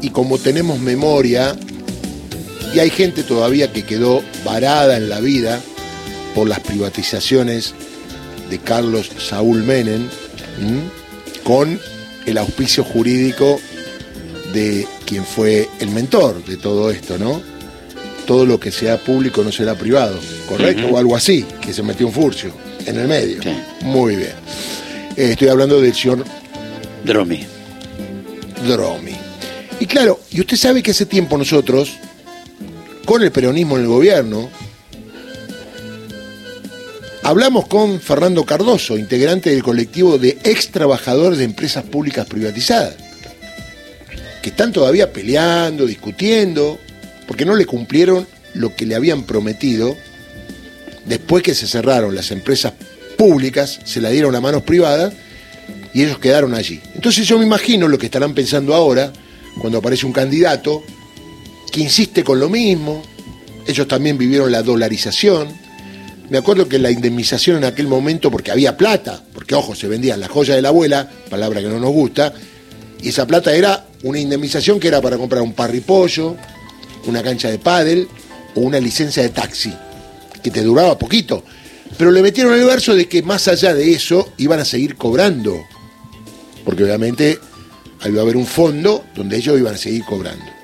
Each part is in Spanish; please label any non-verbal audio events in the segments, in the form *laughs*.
y como tenemos memoria, y hay gente todavía que quedó varada en la vida por las privatizaciones de Carlos Saúl Menem, con el auspicio jurídico de quien fue el mentor de todo esto, ¿no? Todo lo que sea público no será privado, ¿correcto? O algo así, que se metió un furcio en el medio. Muy bien. Eh, estoy hablando del señor Dromi. Dromi. Y claro, y usted sabe que hace tiempo nosotros, con el peronismo en el gobierno, hablamos con Fernando Cardoso, integrante del colectivo de ex trabajadores de empresas públicas privatizadas, que están todavía peleando, discutiendo, porque no le cumplieron lo que le habían prometido después que se cerraron las empresas públicas, se la dieron a manos privadas y ellos quedaron allí. Entonces yo me imagino lo que estarán pensando ahora cuando aparece un candidato que insiste con lo mismo, ellos también vivieron la dolarización, me acuerdo que la indemnización en aquel momento, porque había plata, porque ojo, se vendían las joyas de la abuela, palabra que no nos gusta, y esa plata era una indemnización que era para comprar un parripollo, una cancha de pádel o una licencia de taxi, que te duraba poquito. Pero le metieron el verso de que más allá de eso iban a seguir cobrando, porque obviamente iba a haber un fondo donde ellos iban a seguir cobrando.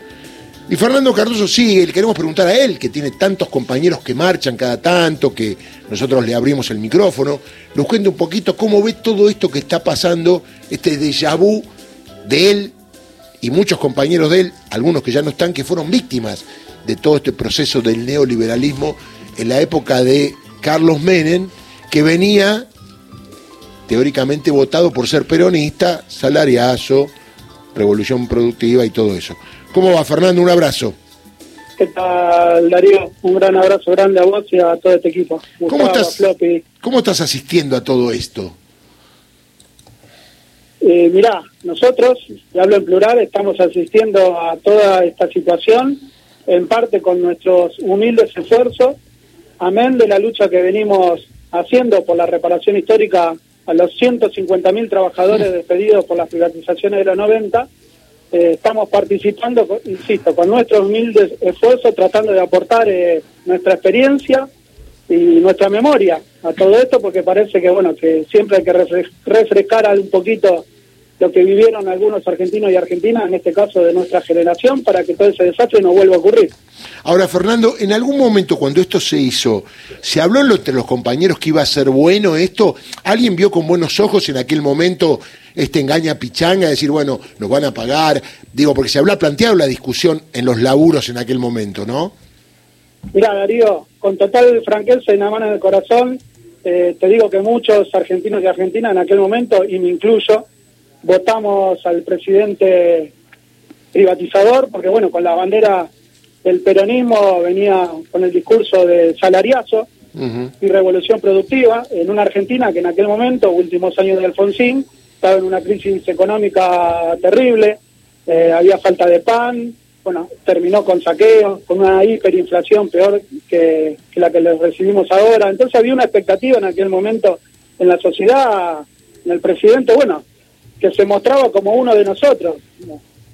Y Fernando Cardoso sigue, le queremos preguntar a él, que tiene tantos compañeros que marchan cada tanto, que nosotros le abrimos el micrófono, nos cuente un poquito cómo ve todo esto que está pasando, este déjà vu de él y muchos compañeros de él, algunos que ya no están, que fueron víctimas de todo este proceso del neoliberalismo en la época de Carlos Menem, que venía teóricamente votado por ser peronista, salariazo, revolución productiva y todo eso. ¿Cómo va, Fernando? Un abrazo. ¿Qué tal, Darío? Un gran abrazo grande a vos y a todo este equipo. ¿Cómo estás, ¿Cómo estás asistiendo a todo esto? Eh, mirá, nosotros, y hablo en plural, estamos asistiendo a toda esta situación, en parte con nuestros humildes esfuerzos, amén de la lucha que venimos haciendo por la reparación histórica a los 150.000 trabajadores despedidos por las privatizaciones de los 90, eh, estamos participando, insisto, con nuestros humildes esfuerzos, tratando de aportar eh, nuestra experiencia y nuestra memoria a todo esto, porque parece que, bueno, que siempre hay que refrescar un poquito lo que vivieron algunos argentinos y argentinas, en este caso de nuestra generación, para que todo ese desastre no vuelva a ocurrir. Ahora, Fernando, en algún momento cuando esto se hizo, ¿se habló entre los compañeros que iba a ser bueno esto? ¿Alguien vio con buenos ojos en aquel momento este engaña pichanga, decir, bueno, nos van a pagar? Digo, porque se habló planteado la discusión en los laburos en aquel momento, ¿no? Mira, Darío, con total franqueza y una mano en el corazón, eh, te digo que muchos argentinos y argentinas en aquel momento, y me incluyo, votamos al presidente privatizador, porque bueno, con la bandera del peronismo venía con el discurso de salariazo y revolución productiva en una Argentina que en aquel momento, últimos años de Alfonsín, estaba en una crisis económica terrible, eh, había falta de pan, bueno, terminó con saqueos, con una hiperinflación peor que, que la que les recibimos ahora. Entonces había una expectativa en aquel momento en la sociedad, en el presidente, bueno, que se mostraba como uno de nosotros.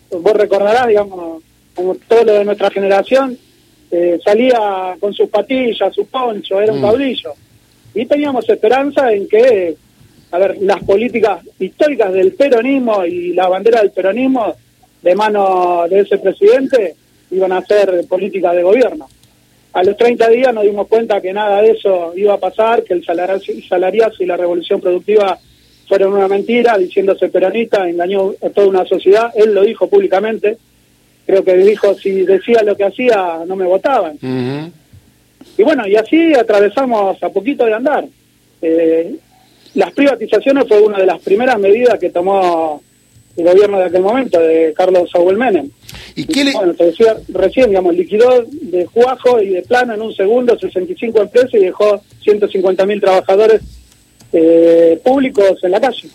Vos recordarás, digamos, como todo lo de nuestra generación, eh, salía con sus patillas, su poncho, era un mm. caudillo. Y teníamos esperanza en que, a ver, las políticas históricas del peronismo y la bandera del peronismo de mano de ese presidente iban a ser políticas de gobierno. A los 30 días nos dimos cuenta que nada de eso iba a pasar, que el salariazo y la revolución productiva fueron una mentira, diciéndose peronista, engañó a toda una sociedad, él lo dijo públicamente, creo que dijo, si decía lo que hacía, no me votaban. Y bueno, y así atravesamos a poquito de andar. Eh, las privatizaciones fue una de las primeras medidas que tomó el gobierno de aquel momento, de Carlos Saúl Menem. ¿Y qué le... Bueno, te decía recién, digamos, liquidó de Juajo y de plano en un segundo 65 empresas y dejó 150 mil trabajadores eh, públicos en la calle.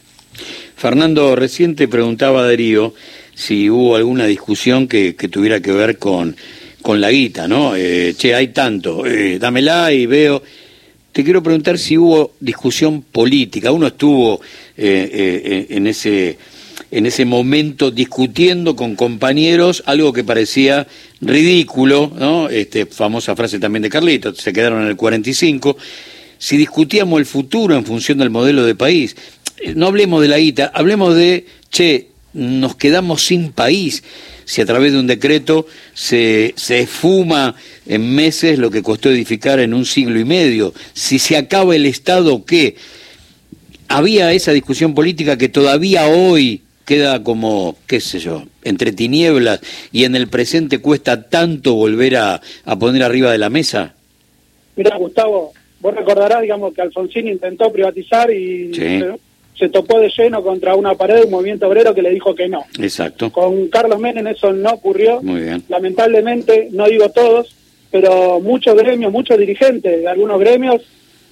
Fernando, recién te preguntaba Darío si hubo alguna discusión que, tuviera que ver con, con la guita, ¿no? Eh, che, hay tanto, eh, dámela y veo. Te quiero preguntar si hubo discusión política. Uno estuvo en ese en ese momento discutiendo con compañeros algo que parecía ridículo, ¿no? Este, famosa frase también de Carlito, se quedaron en el 45. Si discutíamos el futuro en función del modelo de país, eh, no hablemos de la guita, hablemos de, che, nos quedamos sin país si a través de un decreto se, se esfuma en meses lo que costó edificar en un siglo y medio, si se acaba el Estado, ¿qué? Había esa discusión política que todavía hoy queda como, qué sé yo, entre tinieblas y en el presente cuesta tanto volver a, a poner arriba de la mesa? Mira, Gustavo, vos recordarás, digamos, que Alfonsín intentó privatizar y se, topó de lleno contra una pared de un movimiento obrero que le dijo que no. Exacto. Con Carlos Menem eso no ocurrió. Muy bien. Lamentablemente, no digo todos, pero muchos gremios, muchos dirigentes de algunos gremios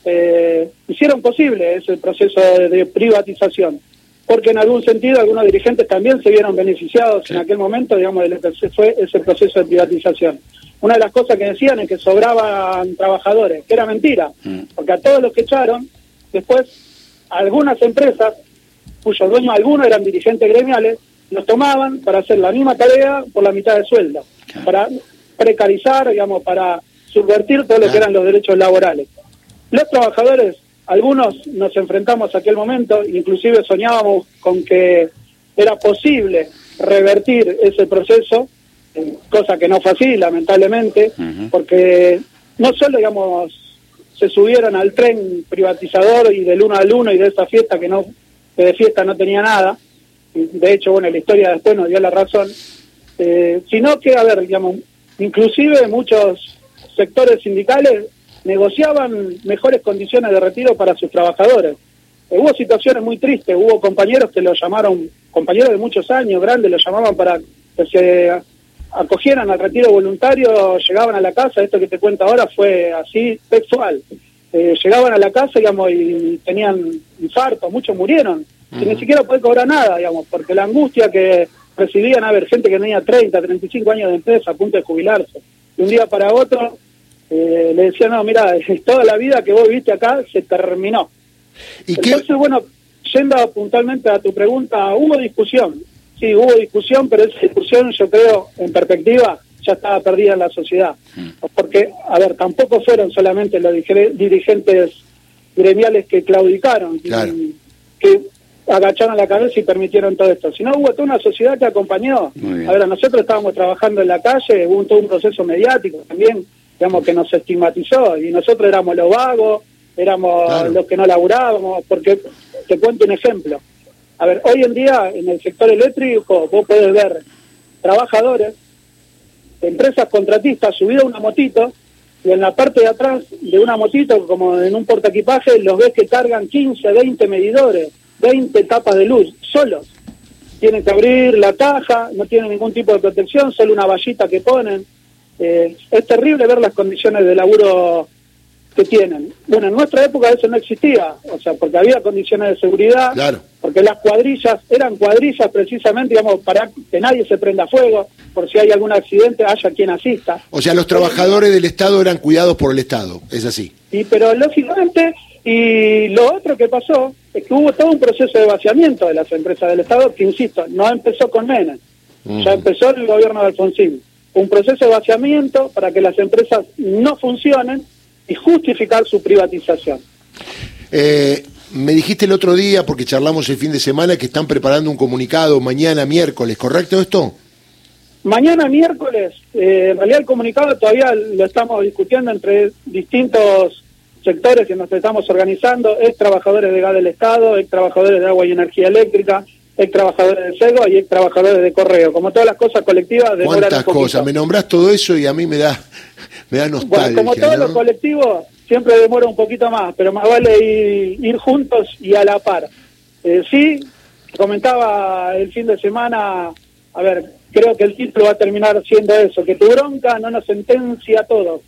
eh, hicieron posible ese proceso de privatización porque en algún sentido algunos dirigentes también se vieron beneficiados en aquel momento, digamos, de lo que fue ese proceso de privatización. Una de las cosas que decían es que sobraban trabajadores, que era mentira, mm. porque a todos los que echaron, después algunas empresas, cuyos dueños algunos eran dirigentes gremiales, los tomaban para hacer la misma tarea por la mitad de sueldo, para precarizar, digamos, para subvertir todo lo que eran los derechos laborales. Los trabajadores algunos nos enfrentamos a aquel momento, inclusive soñábamos con que era posible revertir ese proceso, cosa que no fue así, lamentablemente, porque no solo, digamos, se subieron al tren privatizador y del uno al uno y de esa fiesta que no que de fiesta no tenía nada, de hecho, bueno, la historia después nos dio la razón, eh, sino que, a ver, digamos, inclusive muchos sectores sindicales negociaban mejores condiciones de retiro para sus trabajadores. Eh, hubo situaciones muy tristes, hubo compañeros que lo llamaron, compañeros de muchos años, grandes, lo llamaban para que se acogieran al retiro voluntario, llegaban a la casa, esto que te cuento ahora fue así textual. Eh, llegaban a la casa, digamos, y tenían infarto, muchos murieron, y ni siquiera puede cobrar nada, digamos, porque la angustia que recibían a ver gente que tenía 30, 35 años de empresa a punto de jubilarse. De un día para otro eh, le decía, no, mira, *laughs* toda la vida que vos viste acá se terminó. ¿Y Entonces, bueno, yendo puntualmente a tu pregunta, hubo discusión, sí, hubo discusión, pero esa discusión yo creo, en perspectiva, ya estaba perdida en la sociedad. Mm. Porque, a ver, tampoco fueron solamente los dirigentes gremiales que claudicaron, que agacharon la cabeza y permitieron todo esto, sino hubo toda una sociedad que acompañó. A ver, nosotros estábamos trabajando en la calle, hubo todo un proceso mediático también digamos, que nos estigmatizó y nosotros éramos los vagos, éramos los que no laburábamos, porque te cuento un ejemplo. A ver, hoy en día en el sector eléctrico vos podés ver trabajadores, empresas contratistas subidos a una motito y en la parte de atrás de una motito, como en un portaequipaje, los ves que cargan 15, 20 medidores, 20 tapas de luz, solos. Tienen que abrir la caja, no tienen ningún tipo de protección, solo una vallita que ponen. Eh, es terrible ver las condiciones de laburo que tienen. Bueno, en nuestra época eso no existía, o sea, porque había condiciones de seguridad, porque las cuadrillas eran cuadrillas precisamente, digamos, para que nadie se prenda fuego, por si hay algún accidente haya quien asista. O sea, los trabajadores del Estado eran cuidados por el Estado, es así. Sí, pero lógicamente, y lo otro que pasó es que hubo todo un proceso de vaciamiento de las empresas del Estado que, insisto, no empezó con Menem, ya empezó el gobierno de Alfonsín un proceso de vaciamiento para que las empresas no funcionen y justificar su privatización. Eh, me dijiste el otro día, porque charlamos el fin de semana, que están preparando un comunicado mañana miércoles, ¿correcto esto? Mañana miércoles, eh, en realidad el comunicado todavía lo estamos discutiendo entre distintos sectores que nos estamos organizando, es trabajadores de gas del Estado, es trabajadores de agua y energía eléctrica, ex trabajadores de CEGO y ex trabajadores de correo. Como todas las cosas colectivas ¿Cuántas cosas? Me nombras todo eso y a mí me da, *laughs* me da nostalgia. como todos los colectivos, siempre demora un poquito más, pero más vale ir, juntos y a la par. Eh, sí, comentaba el fin de semana, a ver, creo que el título va a terminar siendo eso, que tu bronca no nos sentencia a todos.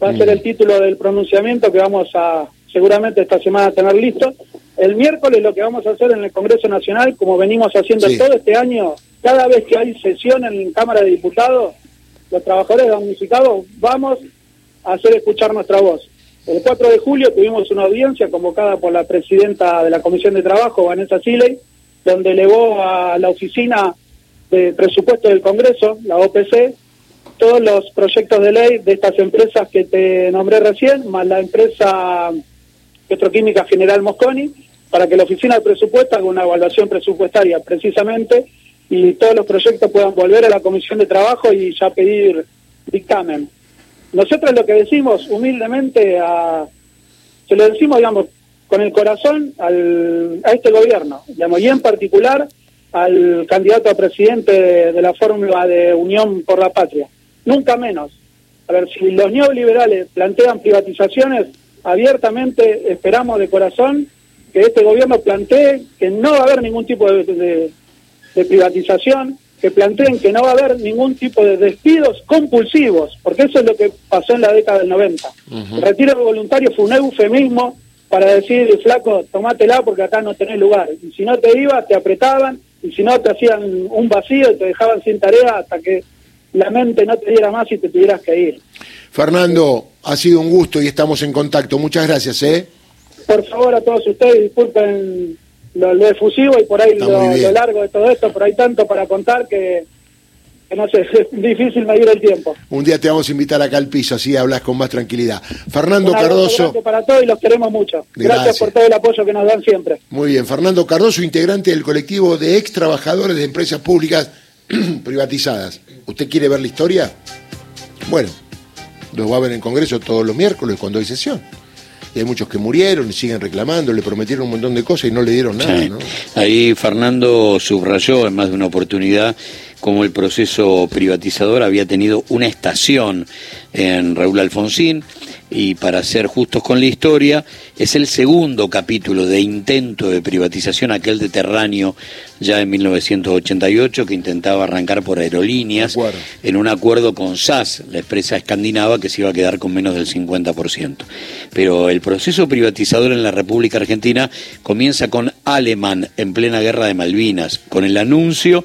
Va a ser mm. el título del pronunciamiento que vamos a seguramente esta semana tener listo el miércoles lo que vamos a hacer en el Congreso Nacional, como venimos haciendo todo este año, cada vez que hay sesión en Cámara de Diputados, los trabajadores damnificados vamos a hacer escuchar nuestra voz. El 4 de julio tuvimos una audiencia convocada por la presidenta de la Comisión de Trabajo, Vanessa Siley, donde elevó a la oficina de presupuesto del Congreso, la OPC, todos los proyectos de ley de estas empresas que te nombré recién, más la empresa Petroquímica General Mosconi, para que la oficina de presupuesto haga una evaluación presupuestaria precisamente y todos los proyectos puedan volver a la comisión de trabajo y ya pedir dictamen. Nosotros lo que decimos humildemente a, se lo decimos, digamos, con el corazón al, a este gobierno, digamos, y en particular al candidato a presidente de, la fórmula de Unión por la Patria. Nunca menos. A ver, si los neoliberales plantean privatizaciones, abiertamente esperamos de corazón que este gobierno plantee que no va a haber ningún tipo de, de privatización, que planteen que no va a haber ningún tipo de despidos compulsivos, porque eso es lo que pasó en la década del 90. El retiro voluntario fue un eufemismo para decir, flaco, tomátela porque acá no tenés lugar. Y si no te ibas, te apretaban, y si no, te hacían un vacío y te dejaban sin tarea hasta que la mente no te diera más y te tuvieras que ir. Fernando, ha sido un gusto y estamos en contacto. Muchas gracias, ¿eh? Por favor, a todos ustedes, disculpen lo, efusivo y por ahí lo, largo de todo esto, pero hay tanto para contar que, no sé, *laughs* es difícil medir el tiempo. Un día te vamos a invitar acá al piso, así hablas con más tranquilidad. Fernando Cardoso. para todos y los queremos mucho. Gracias. por todo el apoyo que nos dan siempre. Muy bien, Fernando Cardoso, integrante del colectivo de ex trabajadores de empresas públicas *clears throat* privatizadas. ¿Usted quiere ver la historia? Bueno, lo va a ver en Congreso todos los miércoles cuando hay sesión y hay muchos que murieron y siguen reclamando, le prometieron un montón de cosas y no le dieron nada. Ahí Fernando subrayó en más de una oportunidad como el proceso privatizador había tenido una estación en Raúl Alfonsín y para ser justos con la historia, es el segundo capítulo de intento de privatización, aquel de Terráneo ya en 1988, que intentaba arrancar por aerolíneas en un acuerdo con SAS, la empresa escandinava, que se iba a quedar con menos del 50%. Pero el proceso privatizador en la República Argentina comienza con Alemán en plena guerra de Malvinas, con el anuncio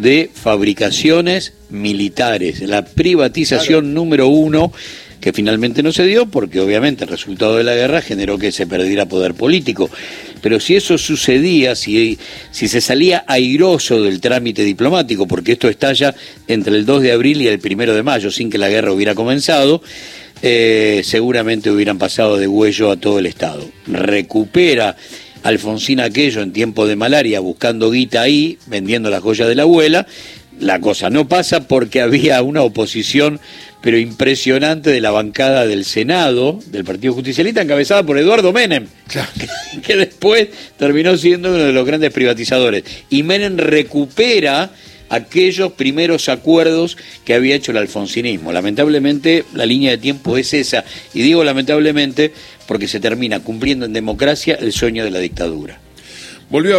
de fabricaciones militares, la privatización número uno que finalmente no se dio porque obviamente el resultado de la guerra generó que se perdiera poder político. Pero si eso sucedía, si, si se salía airoso del trámite diplomático, porque esto estalla entre el 2 de abril y el 1 de mayo, sin que la guerra hubiera comenzado, eh, seguramente hubieran pasado de huello a todo el Estado. Recupera Alfonsín aquello en tiempo de malaria, buscando guita ahí, vendiendo las joyas de la abuela. La cosa no pasa porque había una oposición pero impresionante de la bancada del Senado, del Partido Justicialista, encabezada por Eduardo Menem, que, después terminó siendo uno de los grandes privatizadores. Y Menem recupera aquellos primeros acuerdos que había hecho el alfonsinismo. Lamentablemente la línea de tiempo es esa, y digo lamentablemente porque se termina cumpliendo en democracia el sueño de la dictadura. Volvió